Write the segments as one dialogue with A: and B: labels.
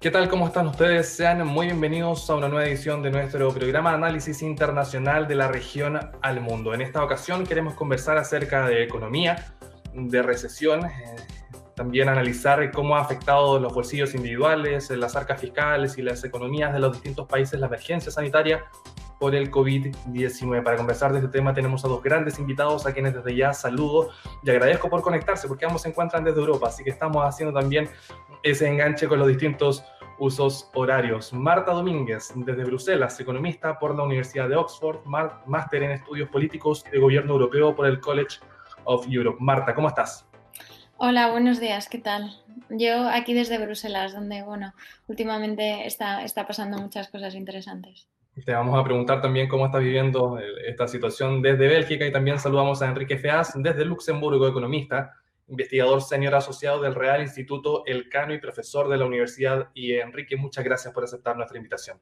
A: ¿Qué tal? ¿Cómo están ustedes? Sean muy bienvenidos a una nueva edición de nuestro programa Análisis Internacional de la región al mundo. En esta ocasión queremos conversar acerca de economía, de recesión, eh, también analizar cómo ha afectado los bolsillos individuales, las arcas fiscales y las economías de los distintos países la emergencia sanitaria por el COVID-19. Para conversar de este tema tenemos a dos grandes invitados a quienes desde ya saludo y agradezco por conectarse porque ambos se encuentran desde Europa, así que estamos haciendo también ese enganche con los distintos usos horarios. Marta Domínguez, desde Bruselas, economista por la Universidad de Oxford, máster en estudios políticos de gobierno europeo por el College of Europe. Marta, ¿cómo estás?
B: Hola, buenos días, ¿qué tal? Yo aquí desde Bruselas, donde, bueno, últimamente está, está pasando muchas cosas interesantes.
A: Te vamos a preguntar también cómo estás viviendo eh, esta situación desde Bélgica y también saludamos a Enrique Feaz desde Luxemburgo, economista, investigador senior asociado del Real Instituto Elcano y profesor de la universidad. Y Enrique, muchas gracias por aceptar nuestra invitación.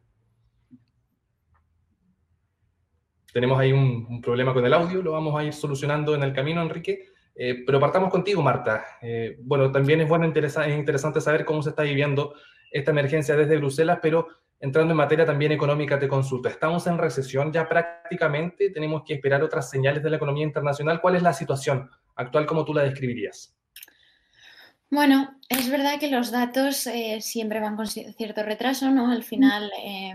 A: Tenemos ahí un, problema con el audio, lo vamos a ir solucionando en el camino, Enrique. Eh, pero partamos contigo, Marta. Eh, bueno, también es bueno, es interesante saber cómo se está viviendo esta emergencia desde Bruselas, pero entrando en materia también económica, te consulto. Estamos en recesión ya prácticamente, tenemos que esperar otras señales de la economía internacional. ¿Cuál es la situación actual? ¿Cómo tú la describirías?
B: Bueno, es verdad que los datos eh, siempre van con cierto retraso, ¿no? Al final, eh,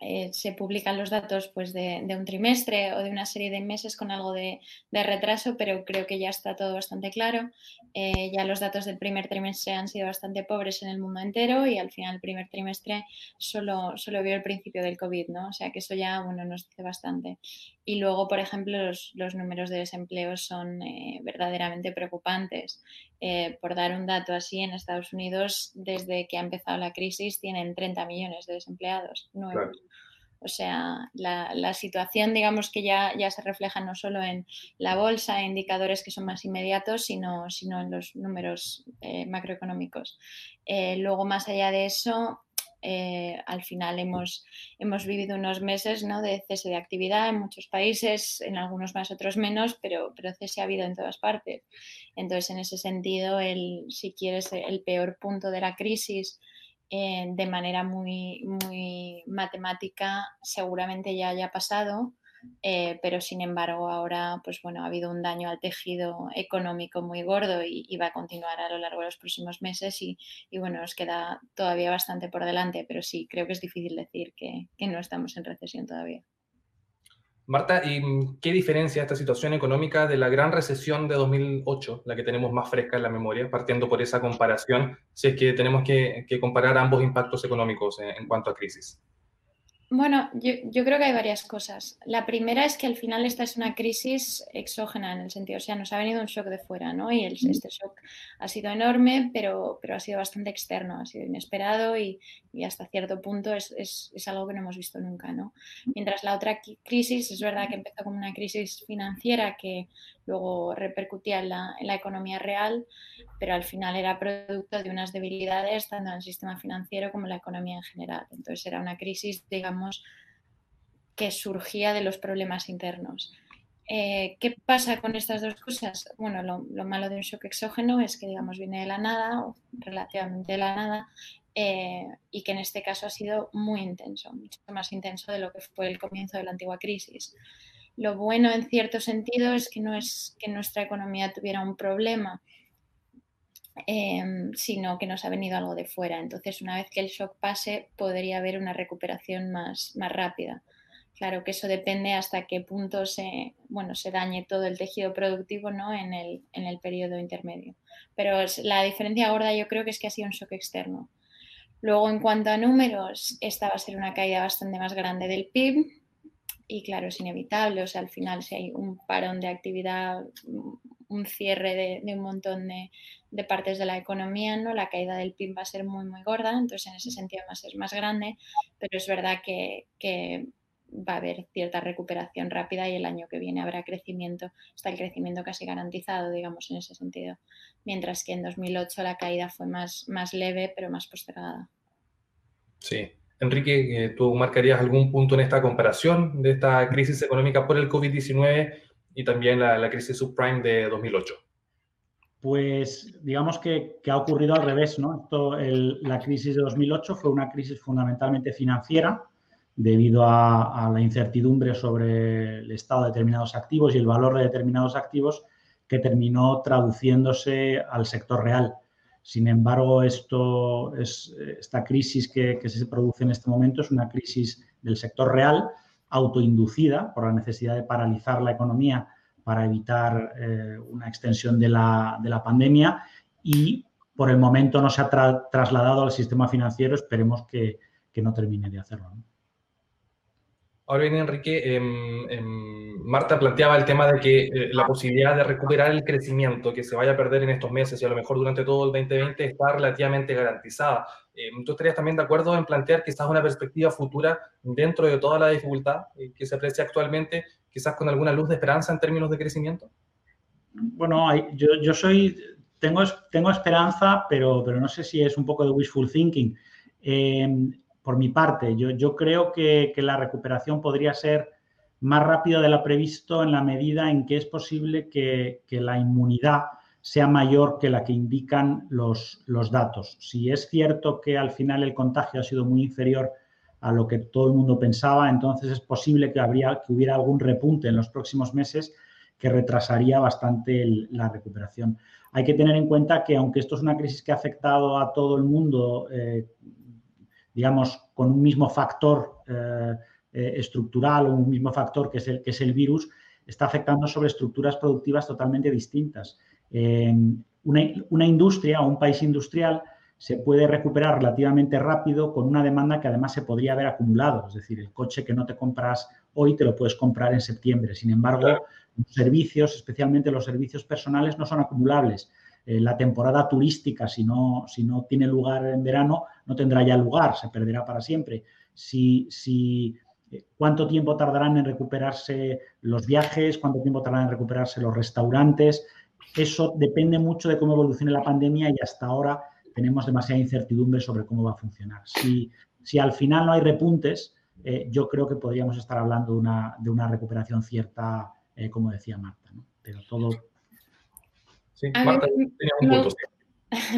B: eh, se publican los datos pues, de, un trimestre o de una serie de meses con algo de, retraso, pero creo que ya está todo bastante claro. Eh, ya los datos del primer trimestre han sido bastante pobres en el mundo entero y al final el primer trimestre solo, solo vio el principio del COVID, ¿no? O sea que eso ya bueno, nos dice bastante. Y luego, por ejemplo, los, números de desempleo son eh, verdaderamente preocupantes. por dar un dato así, en Estados Unidos, desde que ha empezado la crisis, tienen 30 millones de desempleados nuevos. O sea, la, situación, digamos que ya, ya, se refleja no solo en la bolsa, e indicadores que son más inmediatos, sino, sino en los números eh, macroeconómicos. Eh, luego, más allá de eso, eh, al final hemos, hemos vivido unos meses ¿no? de cese de actividad en muchos países, en algunos más, otros menos, pero, pero cese ha habido en todas partes. Entonces, en ese sentido, el, si quieres, el peor punto de la crisis eh, de manera muy, muy matemática seguramente ya haya pasado, eh, pero sin embargo ahora pues bueno, ha habido un daño al tejido económico muy gordo y, va a continuar a lo largo de los próximos meses y, bueno, nos queda todavía bastante por delante, pero sí, creo que es difícil decir que no estamos en recesión todavía.
A: Marta, ¿y qué diferencia esta situación económica de la gran recesión de 2008, la que tenemos más fresca en la memoria, partiendo por esa comparación, si es que tenemos que, comparar ambos impactos económicos en cuanto a crisis?
B: Bueno, yo, creo que hay varias cosas. La primera es que al final esta es una crisis exógena en el sentido, o sea, nos ha venido un shock de fuera, ¿no? Y este shock ha sido enorme, pero, pero ha sido bastante externo, ha sido inesperado y, hasta cierto punto es, es, algo que no hemos visto nunca, ¿no? Mientras la otra crisis es verdad que empezó como una crisis financiera que luego repercutía en la, en la economía real, pero al final era producto de unas debilidades tanto en el sistema financiero como en la economía en general. Entonces era una crisis, digamos, que surgía de los problemas internos. Eh, ¿Qué pasa con estas dos cosas? Bueno, lo, malo de un shock exógeno es que, digamos, viene de la nada, o relativamente de la nada, eh, y que en este caso ha sido muy intenso, mucho más intenso de lo que fue el comienzo de la antigua crisis. Lo bueno, en cierto sentido, es que no es que nuestra economía tuviera un problema, Em, sino que nos ha venido algo de fuera. Entonces, una vez que el shock pase, podría haber una recuperación más, más rápida. Claro que eso depende hasta qué punto se, bueno, se dañe todo el tejido productivo ¿no? en, el, en el periodo intermedio. Pero la diferencia gorda yo creo que es que ha sido un shock externo. Luego, en cuanto a números, esta va a ser una caída bastante más grande del PIB, y claro, es inevitable, o sea, al final si hay un parón de actividad, un cierre de, un montón de, partes de la economía, ¿no? La caída del PIB va a ser muy, muy gorda, entonces en ese sentido va a ser más grande, pero es verdad que, va a haber cierta recuperación rápida y el año que viene habrá crecimiento, está el crecimiento casi garantizado, digamos, en ese sentido, mientras que en 2008 la caída fue más, más leve, pero más postergada.
A: Sí, Enrique, eh, ¿tú marcarías algún punto en esta comparación de esta crisis económica por el COVID-19 y también la, crisis subprime de 2008?
C: Pues digamos que, ha ocurrido al revés, ¿no? Esto, la crisis de 2008 fue una crisis fundamentalmente financiera debido a, la incertidumbre sobre el estado de determinados activos y el valor de determinados activos que terminó traduciéndose al sector real. Sin embargo, esto es, esta crisis que, se produce en este momento es una crisis del sector real, autoinducida por la necesidad de paralizar la economía para evitar eh, una extensión de la, pandemia y por el momento no se ha trasladado al sistema financiero. Esperemos que, no termine de hacerlo.
A: Ahora bien, Enrique, em, em, Marta planteaba el tema de que eh, la posibilidad de recuperar el crecimiento que se vaya a perder en estos meses y a lo mejor durante todo el 2020 está relativamente garantizada. Em, ¿Tú estarías también de acuerdo en plantear quizás una perspectiva futura dentro de toda la dificultad eh, que se aprecia actualmente, quizás con alguna luz de esperanza en términos de crecimiento?
C: Bueno, yo, yo soy, tengo, tengo esperanza, pero, pero no sé si es un poco de wishful thinking por mi parte. Yo, creo que, la recuperación podría ser más rápida de lo previsto en la medida en que es posible que, la inmunidad sea mayor que la que indican los, los, datos. Si es cierto que al final el contagio ha sido muy inferior a lo que todo el mundo pensaba, entonces es posible que, habría, que hubiera algún repunte en los próximos meses que retrasaría bastante la recuperación. Hay que tener en cuenta que aunque esto es una crisis que ha afectado a todo el mundo eh, digamos, con un mismo factor eh, eh, estructural o un mismo factor que es, el, que es el virus, está afectando sobre estructuras productivas totalmente distintas. una, una, industria o un país industrial se puede recuperar relativamente rápido con una demanda que además se podría haber acumulado. Es decir, el coche que no te compras hoy te lo puedes comprar en septiembre. Sin embargo, los servicios, especialmente los servicios personales, no son acumulables. Eh, la temporada turística, si no, si no tiene lugar en verano, no tendrá ya lugar, se perderá para siempre. Si, si, eh, ¿Cuánto tiempo tardarán en recuperarse los viajes? ¿Cuánto tiempo tardarán en recuperarse los restaurantes? Eso depende mucho de cómo evolucione la pandemia y hasta ahora tenemos demasiada incertidumbre sobre cómo va a funcionar. Si, si al final no hay repuntes, eh, yo creo que podríamos estar hablando de una, de una recuperación cierta, como decía Marta. Pero todo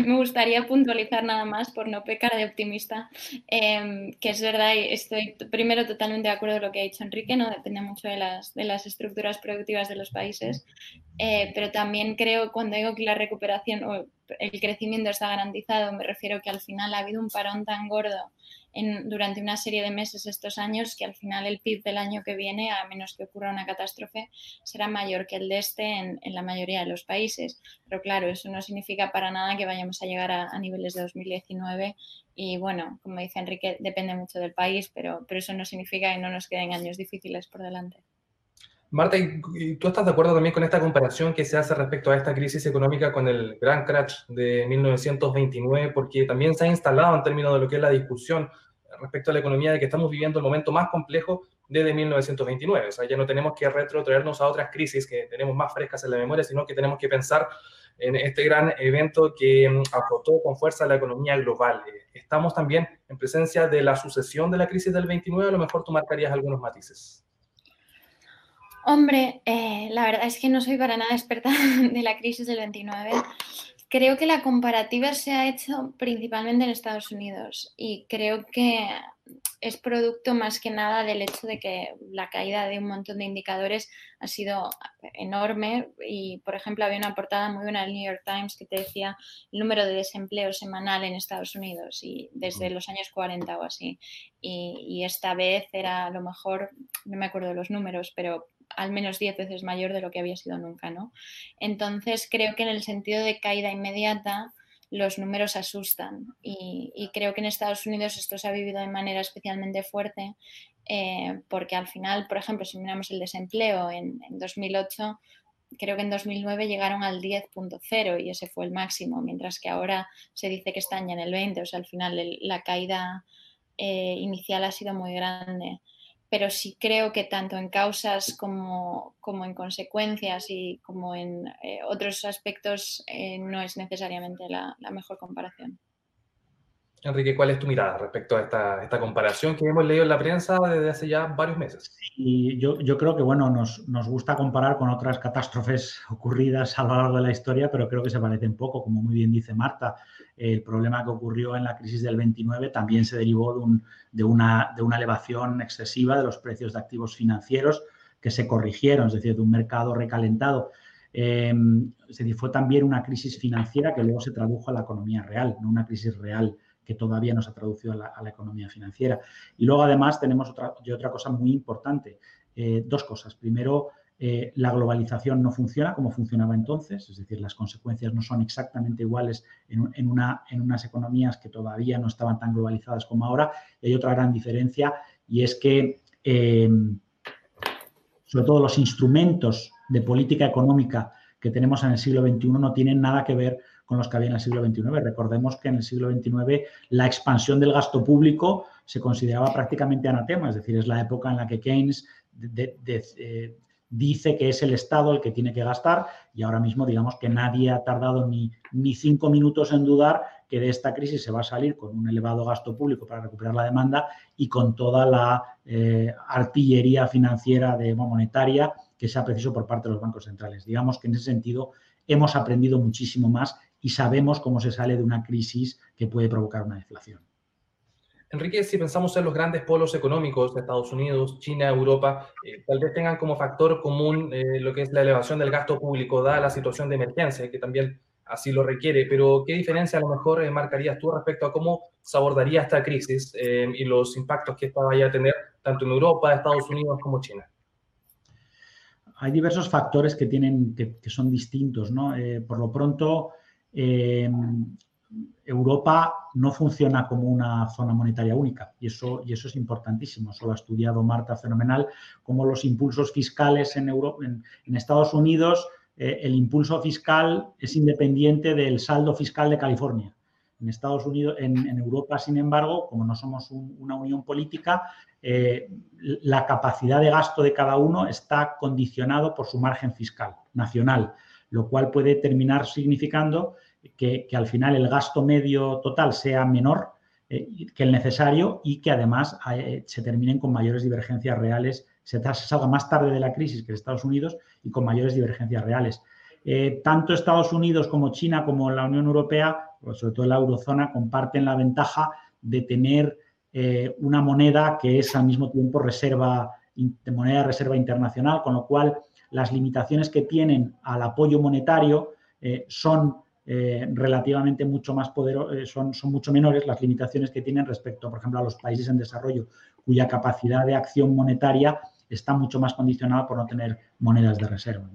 B: me, gustaría puntualizar nada más, por no pecar de optimista, em, que es verdad, estoy primero totalmente de acuerdo con lo que ha dicho Enrique, ¿no? depende mucho de las, de las estructuras productivas de los países, eh, pero también creo cuando digo que la recuperación o el crecimiento está garantizado, me refiero que al final ha habido un parón tan gordo durante una serie de meses estos años que al final el PIB del año que viene, a menos que ocurra una catástrofe, será mayor que el de este en, la mayoría de los países. Pero claro, eso no significa para nada que vayamos a llegar a, niveles de 2019 y bueno, como dice Enrique, depende mucho del país, pero, pero eso no significa que no nos queden años difíciles por delante.
A: Marta, ¿tú estás de acuerdo también con esta comparación que se hace respecto a esta crisis económica con el gran crash de 1929? Porque también se ha instalado en términos de lo que es la discusión respecto a la economía de que estamos viviendo el momento más complejo desde 1929. O sea, ya no tenemos que retrotraernos a otras crisis que tenemos más frescas en la memoria, sino que tenemos que pensar en este gran evento que mm, azotó con fuerza la economía global. Estamos también en presencia de la sucesión de la crisis del 29, a lo mejor tú marcarías algunos matices.
B: Hombre, eh, la verdad es que no soy para nada experta de la crisis del 29. Creo que la comparativa se ha hecho principalmente en Estados Unidos y creo que es producto más que nada del hecho de que la caída de un montón de indicadores ha sido enorme y, por ejemplo, había una portada muy buena del New York Times que te decía el número de desempleo semanal en Estados Unidos y desde los años 40 o así. Y, y esta vez era a lo mejor, no me acuerdo los números, pero al menos 10 veces mayor de lo que había sido nunca, ¿no? Entonces creo que en el sentido de caída inmediata los números asustan y, creo que en Estados Unidos esto se ha vivido de manera especialmente fuerte eh, porque al final, por ejemplo, si miramos el desempleo en, 2008, creo que en 2009 llegaron al 10.0 y ese fue el máximo, mientras que ahora se dice que están ya en el 20, o sea, al final la caída eh, inicial ha sido muy grande pero sí creo que tanto en causas como, en consecuencias y como en eh, otros aspectos eh, no es necesariamente la, mejor comparación.
A: Enrique, ¿cuál es tu mirada respecto a esta, comparación que hemos leído en la prensa desde hace ya varios meses?
C: Y yo, yo, creo que, bueno, nos, nos, gusta comparar con otras catástrofes ocurridas a lo largo de la historia, pero creo que se parecen poco. Como muy bien dice Marta, el problema que ocurrió en la crisis del 29 también se derivó de, un, de, una, de una elevación excesiva de los precios de activos financieros que se corrigieron, es decir, de un mercado recalentado. Eh, fue también una crisis financiera que luego se tradujo a la economía real, no una crisis real que todavía no se ha traducido a la, economía financiera. Y luego, además, tenemos otra, otra cosa muy importante. Eh, dos cosas. Primero, eh, la globalización no funciona como funcionaba entonces, es decir, las consecuencias no son exactamente iguales en, una, en unas economías que todavía no estaban tan globalizadas como ahora. Y hay otra gran diferencia y es que, eh, sobre todo, los instrumentos de política económica que tenemos en el siglo XXI no tienen nada que ver con los que había en el siglo XXIX. Recordemos que en el siglo XXIX la expansión del gasto público se consideraba prácticamente anatema, es decir, es la época en la que Keynes eh, dice que es el Estado el que tiene que gastar y ahora mismo digamos que nadie ha tardado ni, ni cinco minutos en dudar que de esta crisis se va a salir con un elevado gasto público para recuperar la demanda y con toda la eh, artillería financiera de, monetaria que sea preciso por parte de los bancos centrales. Digamos que en ese sentido hemos aprendido muchísimo más y sabemos cómo se sale de una crisis que puede provocar una deflación.
A: Enrique, si pensamos en los grandes polos económicos de Estados Unidos, China, Europa, eh, tal vez tengan como factor común eh, lo que es la elevación del gasto público, dada la situación de emergencia, que también así lo requiere. Pero, ¿qué diferencia a lo mejor eh, marcarías tú respecto a cómo se abordaría esta crisis y los impactos que esta vaya a tener tanto en Europa, Estados Unidos como China?
C: Hay diversos factores que, tienen, que, que son distintos. ¿no? por lo pronto, eh, Europa no funciona como una zona monetaria única y eso, y eso es importantísimo. Eso lo ha estudiado Marta fenomenal, como los impulsos fiscales en, en, Estados Unidos, eh, el impulso fiscal es independiente del saldo fiscal de California. En Estados Unidos, en, Europa, sin embargo, como no somos una unión política, eh, la capacidad de gasto de cada uno está condicionado por su margen fiscal nacional lo cual puede terminar significando que, al final el gasto medio total sea menor eh, que el necesario y que además eh, se terminen con mayores divergencias reales, se salga más tarde de la crisis que Estados Unidos y con mayores divergencias reales. Eh, tanto Estados Unidos como China como la Unión Europea, sobre todo la eurozona, comparten la ventaja de tener una moneda que es al mismo tiempo reserva, de moneda de reserva internacional, con lo cual las limitaciones que tienen al apoyo monetario son eh, relativamente mucho más poderosas, eh, son, son, mucho menores las limitaciones que tienen respecto, por ejemplo, a los países en desarrollo, cuya capacidad de acción monetaria está mucho más condicionada por no tener monedas de reserva.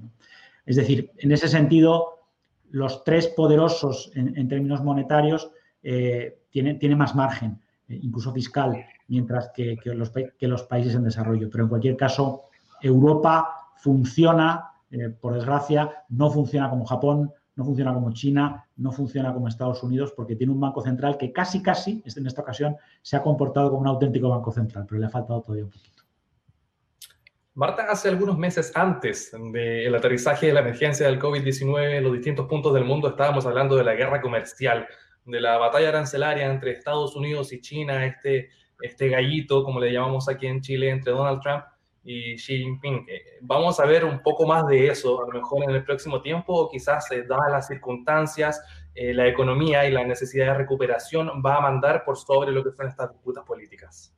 C: Es decir, en ese sentido, los tres poderosos en, términos monetarios tienen, tienen, más margen, incluso fiscal, mientras que, los, que los países en desarrollo. Pero en cualquier caso, Europa funciona, eh, por desgracia, no funciona como Japón, no funciona como China, no funciona como Estados Unidos, porque tiene un banco central que casi, casi, en esta ocasión, se ha comportado como un auténtico banco central, pero le ha faltado todavía un poquito.
A: Marta, hace algunos meses antes del aterrizaje de la emergencia del COVID-19 en los distintos puntos del mundo estábamos hablando de la guerra comercial, de la batalla arancelaria entre Estados Unidos y China, este, este gallito, como le llamamos aquí en Chile, entre Donald Trump y Xi Jinping. Vamos a ver un poco más de eso a lo mejor en el próximo tiempo, o quizás eh, dadas las circunstancias, eh, la economía y la necesidad de recuperación va a mandar por sobre lo que son estas disputas políticas.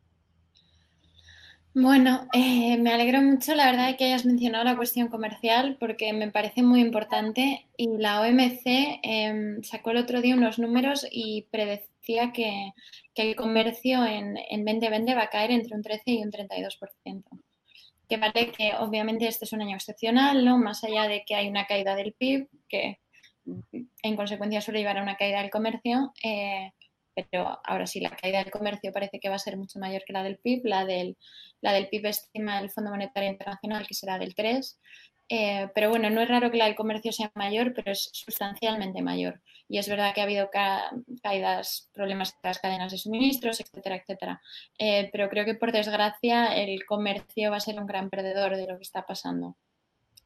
B: Bueno, eh, me alegro mucho, la verdad, de que hayas mencionado la cuestión comercial porque me parece muy importante y la OMC em, sacó el otro día unos números y predecía que, que el comercio en, en 2020 va a caer entre un 13 y un 32% que vale que obviamente este es un año excepcional, ¿no? Más allá de que hay una caída del PIB, que en consecuencia suele llevar a una caída del comercio, eh, pero ahora sí, la caída del comercio parece que va a ser mucho mayor que la del PIB. La del, la del PIB estima el Fondo Monetario Internacional que será del 3, eh, pero bueno, no es raro que la del comercio sea mayor, pero es sustancialmente mayor. Y es verdad que ha habido caídas, problemas en las cadenas de suministros, etcétera, etcétera. Eh, pero creo que por desgracia el comercio va a ser un gran perdedor de lo que está pasando.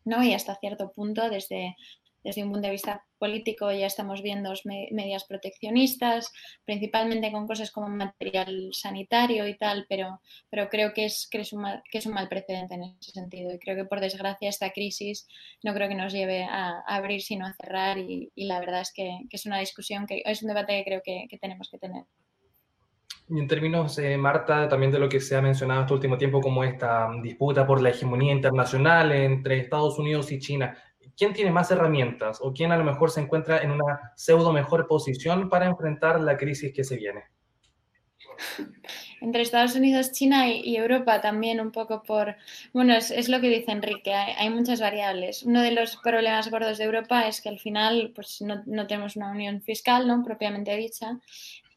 B: ¿no? Y hasta cierto punto, desde, desde un punto de vista político ya estamos viendo medidas proteccionistas, principalmente con cosas como material sanitario y tal, pero, pero creo que es, que, es un mal, precedente en ese sentido. Y creo que por desgracia esta crisis no creo que nos lleve a, abrir, sino a cerrar. Y, la verdad es que, es una discusión, que es un debate que creo que, tenemos que tener.
A: Y en términos, eh, Marta, también de lo que se ha mencionado este último tiempo como esta disputa por la hegemonía internacional entre Estados Unidos y China, ¿quién tiene más herramientas o quién a lo mejor se encuentra en una pseudo mejor posición para enfrentar la crisis que se viene?
B: Entre Estados Unidos, China y, Europa también un poco por, bueno, es, lo que dice Enrique, hay, muchas variables. Uno de los problemas gordos de Europa es que al final pues, no, no tenemos una unión fiscal ¿no? propiamente dicha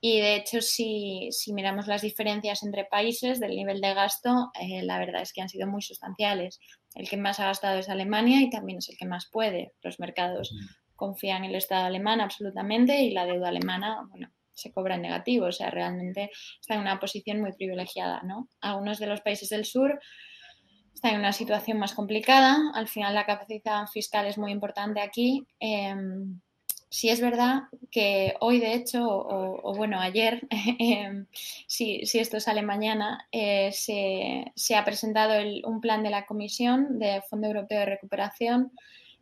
B: y de hecho, si, miramos las diferencias entre países del nivel de gasto, eh, la verdad es que han sido muy sustanciales. El que más ha gastado es Alemania y también es el que más puede. Los mercados confían en el Estado alemán absolutamente y la deuda alemana, bueno, se cobra en negativo. O sea, realmente está en una posición muy privilegiada, ¿no? Algunos de los países del sur están en una situación más complicada. Al final, la capacidad fiscal es muy importante aquí. Em, sí es verdad que hoy, de hecho, o, bueno, ayer, em, si, esto sale mañana, eh, se, ha presentado un plan de la Comisión de Fondo Europeo de Recuperación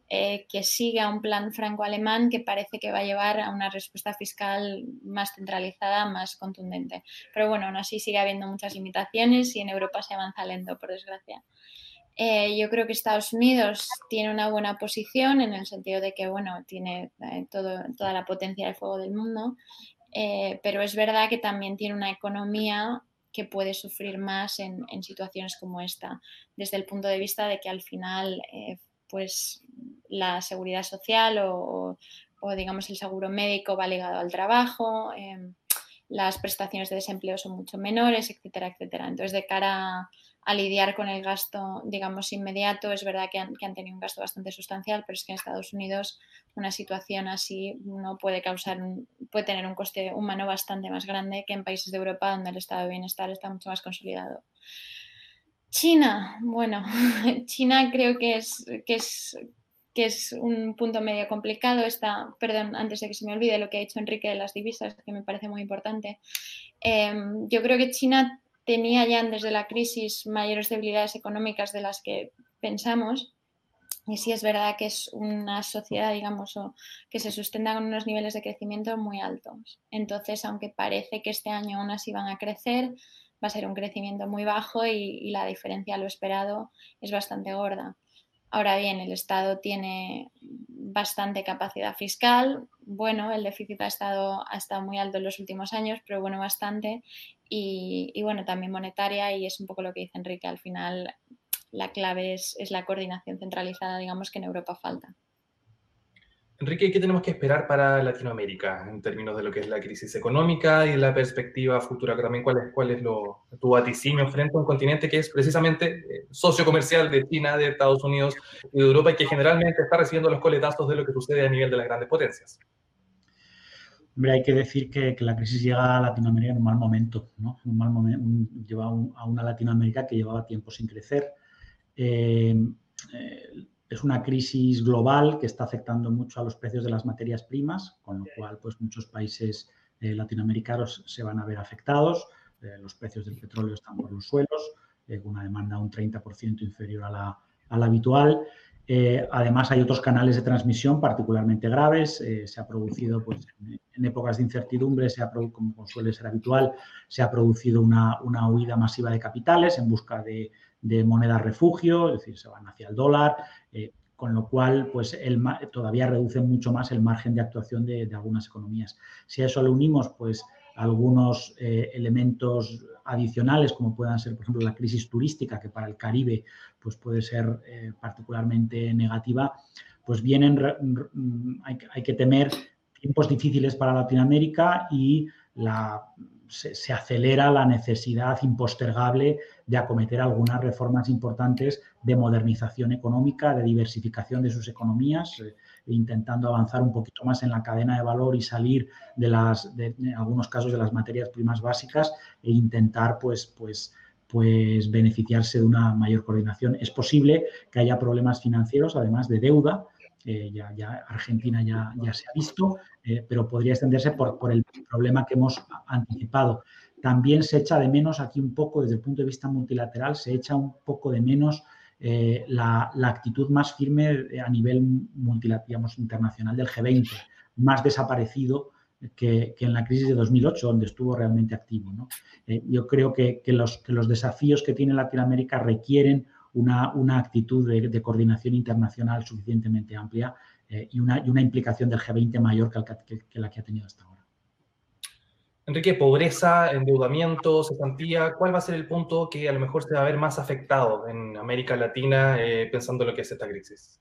B: eh, que sigue a un plan franco-alemán que parece que va a llevar a una respuesta fiscal más centralizada, más contundente. Pero bueno, aún así sigue habiendo muchas limitaciones y en Europa se avanza lento, por desgracia. Eh, yo creo que Estados Unidos tiene una buena posición en el sentido de que, bueno, tiene eh, todo, toda la potencia de fuego del mundo, eh, pero es verdad que también tiene una economía que puede sufrir más en, situaciones como esta, desde el punto de vista de que al final, pues, la seguridad social o, o, digamos, el seguro médico va ligado al trabajo las prestaciones de desempleo son mucho menores, etcétera, etcétera. Entonces, de cara a, lidiar con el gasto, digamos, inmediato, es verdad que han, tenido un gasto bastante sustancial, pero es que en Estados Unidos una situación así no puede causar, puede tener un coste humano bastante más grande que en países de Europa donde el estado de bienestar está mucho más consolidado. China, bueno, China creo que es, que es que es un punto medio complicado. Está, perdón, antes de que se me olvide lo que ha dicho Enrique de las divisas, que me parece muy importante. Em, yo creo que China tenía ya desde la crisis mayores debilidades económicas de las que pensamos. Y sí es verdad que es una sociedad, digamos, que se sustenta con unos niveles de crecimiento muy altos. Entonces, aunque parece que este año aún así van a crecer, va a ser un crecimiento muy bajo y, y la diferencia a lo esperado es bastante gorda. Ahora bien, el Estado tiene bastante capacidad fiscal. Bueno, el déficit ha estado, ha estado muy alto en los últimos años, pero bueno, bastante. Y, bueno, también monetaria y es un poco lo que dice Enrique. Al final, la clave es, es la coordinación centralizada, digamos, que en Europa falta.
A: Enrique, ¿qué tenemos que esperar para Latinoamérica en términos de lo que es la crisis económica y la perspectiva futura? También, ¿cuál es, cuál tu vaticinio frente a un continente que es precisamente eh, socio comercial de China, de Estados Unidos y de Europa y que generalmente está recibiendo los coletazos de lo que sucede a nivel de las grandes potencias?
C: Hombre, hay que decir que, la crisis llega a Latinoamérica en un mal momento, ¿no? Un mal momento, lleva a una Latinoamérica que llevaba tiempo sin crecer. Eh, eh, es una crisis global que está afectando mucho a los precios de las materias primas, con lo cual pues, muchos países eh, latinoamericanos se van a ver afectados. Eh, los precios del petróleo están por los suelos, con eh, una demanda un 30% inferior a la, habitual. además, hay otros canales de transmisión particularmente graves. se ha producido, pues, en, épocas de incertidumbre, como suele ser habitual, se ha producido una, una huida masiva de capitales en busca de, de moneda refugio, es decir, se van hacia el dólar, eh, con lo cual pues el, todavía reduce mucho más el margen de actuación de, algunas economías. Si a eso le unimos pues algunos eh, elementos adicionales como puedan ser por ejemplo la crisis turística que para el Caribe pues puede ser eh, particularmente negativa, pues vienen, hay, hay que temer tiempos difíciles para Latinoamérica y la se, acelera la necesidad impostergable de acometer algunas reformas importantes de modernización económica, de diversificación de sus economías, eh, intentando avanzar un poquito más en la cadena de valor y salir de las, en algunos casos, de las materias primas básicas e intentar, pues, pues, pues, beneficiarse de una mayor coordinación. Es posible que haya problemas financieros, además de deuda, ya, ya, Argentina ya, se ha visto, pero podría extenderse por, el problema que hemos anticipado. También se echa de menos aquí un poco, desde el punto de vista multilateral, se echa un poco de menos eh, la, actitud más firme a nivel multilateral, internacional del G20, más desaparecido que, en la crisis de 2008, donde estuvo realmente activo. Eh, yo creo que, los, desafíos que tiene Latinoamérica requieren una, actitud de, coordinación internacional suficientemente amplia eh, y, una, implicación del G20 mayor que la que ha tenido hasta ahora.
A: Enrique, pobreza, endeudamiento, cesantía, ¿cuál va a ser el punto que a lo mejor se va a ver más afectado en América Latina eh, pensando en lo que es esta crisis?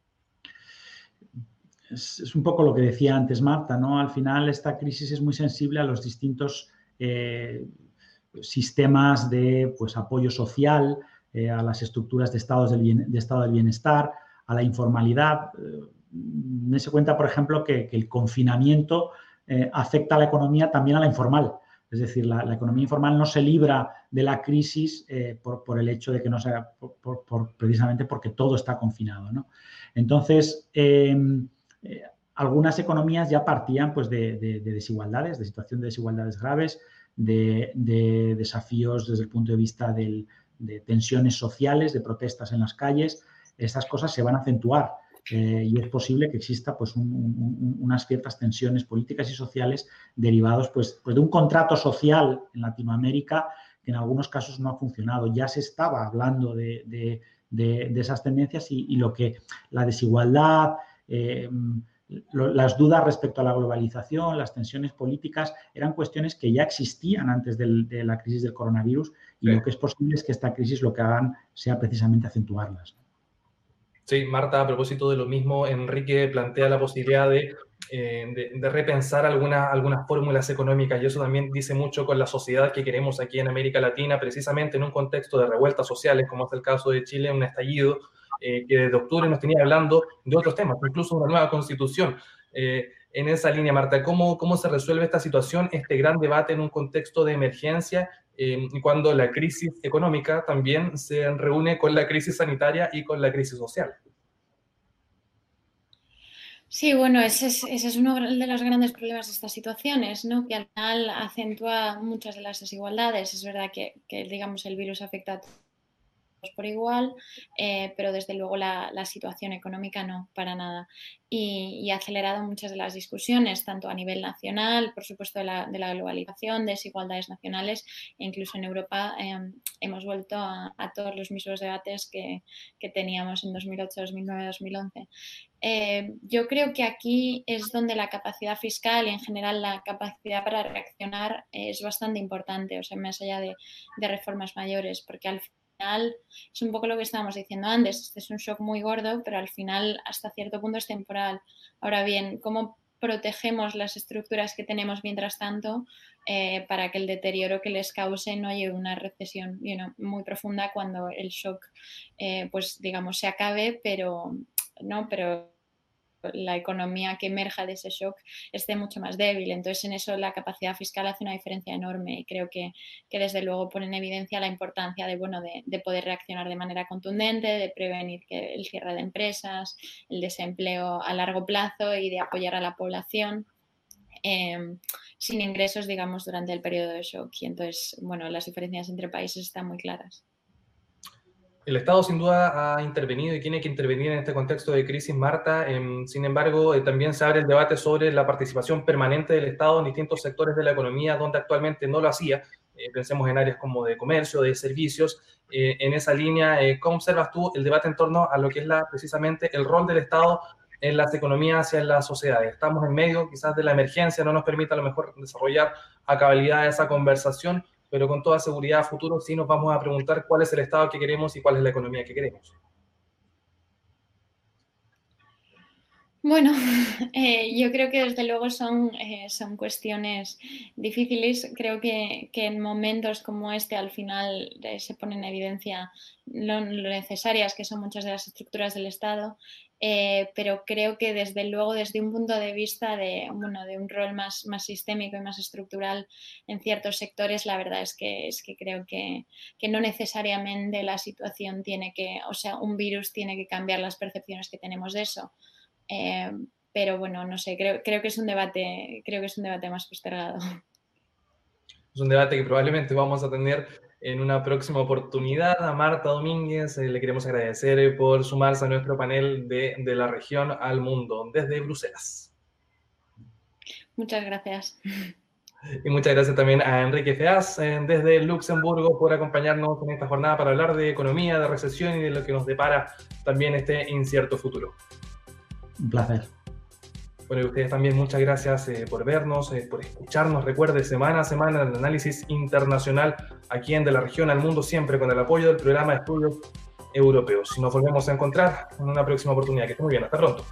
C: Es, un poco lo que decía antes Marta, ¿no? Al final esta crisis es muy sensible a los distintos eh, sistemas de pues, apoyo social, eh, a las estructuras de, estados del de estado del bienestar, a la informalidad. me se cuenta, por ejemplo, que, que el confinamiento eh, afecta a la economía también a la informal. Es decir, la, economía informal no se libra de la crisis eh, por, el hecho de que no sea, por, precisamente porque todo está confinado. Entonces, em, eh, algunas economías ya partían pues, de, desigualdades, de situación de desigualdades graves, de, desafíos desde el punto de vista de tensiones sociales, de protestas en las calles. Estas cosas se van a acentuar eh, y es posible que exista pues, unas ciertas tensiones políticas y sociales derivados pues, pues, de un contrato social en Latinoamérica que en algunos casos no ha funcionado. Ya se estaba hablando de, esas tendencias y, lo que la desigualdad, eh, las dudas respecto a la globalización, las tensiones políticas, eran cuestiones que ya existían antes de la crisis del coronavirus y lo que es posible es que esta crisis lo que hagan sea precisamente acentuarlas.
A: Sí, Marta, a propósito de lo mismo, Enrique plantea la posibilidad de, eh, repensar algunas fórmulas económicas y eso también dice mucho con la sociedad que queremos aquí en América Latina, precisamente en un contexto de revueltas sociales, como es el caso de Chile, un estallido eh, que desde octubre nos tenía hablando de otros temas, incluso una nueva constitución. Eh, en esa línea, Marta, ¿cómo, ¿cómo se resuelve esta situación, este gran debate en un contexto de emergencia eh, cuando la crisis económica también se reúne con la crisis sanitaria y con la crisis social.
B: Sí, bueno, ese es, uno de los grandes problemas de estas situaciones, ¿no? que al final acentúa muchas de las desigualdades. Es verdad que, que digamos, el virus afecta a por igual, eh, pero desde luego la, situación económica no, para nada. Y, ha acelerado muchas de las discusiones, tanto a nivel nacional, por supuesto, de la, globalización, desigualdades nacionales, e incluso en Europa em, hemos vuelto a, todos los mismos debates que, teníamos en 2008, 2009, 2011. yo creo que aquí es donde la capacidad fiscal y en general la capacidad para reaccionar es bastante importante, o sea, más allá de, de reformas mayores, porque al es un poco lo que estábamos diciendo antes, este es un shock muy gordo, pero al final hasta cierto punto es temporal. Ahora bien, ¿cómo protegemos las estructuras que tenemos mientras tanto eh, para que el deterioro que les cause no lleve una recesión muy profunda cuando el shock, eh, pues digamos, se acabe, pero no, pero la economía que emerja de ese shock esté mucho más débil. Entonces, en eso la capacidad fiscal hace una diferencia enorme y creo que, desde luego pone en evidencia la importancia de, bueno, de, poder reaccionar de manera contundente, de prevenir que el cierre de empresas, el desempleo a largo plazo y de apoyar a la población. Em, sin ingresos, digamos, durante el periodo de shock. Y entonces, bueno, las diferencias entre países están muy claras.
A: El Estado sin duda ha intervenido y tiene que intervenir en este contexto de crisis, Marta. Em, sin embargo, eh, también se abre el debate sobre la participación permanente del Estado en distintos sectores de la economía donde actualmente no lo hacía. Eh, pensemos en áreas como de comercio, de servicios. Eh, en esa línea, ¿cómo observas tú el debate en torno a lo que es la, precisamente el rol del Estado en las economías hacia la sociedad? Estamos en medio quizás de la emergencia, no nos permite a lo mejor desarrollar a cabalidad esa conversación pero con toda seguridad a futuro sí nos vamos a preguntar cuál es el Estado que queremos y cuál es la economía que queremos.
B: Bueno, eh, yo creo que desde luego son, eh, son cuestiones difíciles. Creo que, en momentos como este al final eh, se pone en evidencia lo, necesarias que son muchas de las estructuras del Estado eh, pero creo que desde luego desde un punto de vista de, bueno, de un rol más, más sistémico y más estructural en ciertos sectores, la verdad es que, es que creo que, que, no necesariamente la situación tiene que, o sea, un virus tiene que cambiar las percepciones que tenemos de eso. Eh, pero bueno, no sé, creo, creo, que es un debate, creo que es un debate más postergado.
A: Es un debate que probablemente vamos a tener en una próxima oportunidad. A Marta Domínguez eh, le queremos agradecer eh, por sumarse a nuestro panel de, de la región al mundo desde Bruselas.
B: Muchas gracias.
A: Y muchas gracias también a Enrique Feaz desde Luxemburgo por acompañarnos en esta jornada para hablar de economía, de recesión y de lo que nos depara también este incierto futuro.
C: Un placer.
A: Bueno, y ustedes también muchas gracias eh, por vernos, eh, por escucharnos. Recuerde, semana a semana el análisis internacional aquí en De la Región al Mundo, siempre con el apoyo del programa de estudios europeos. Nos volvemos a encontrar en una próxima oportunidad. Que esté muy bien. Hasta pronto.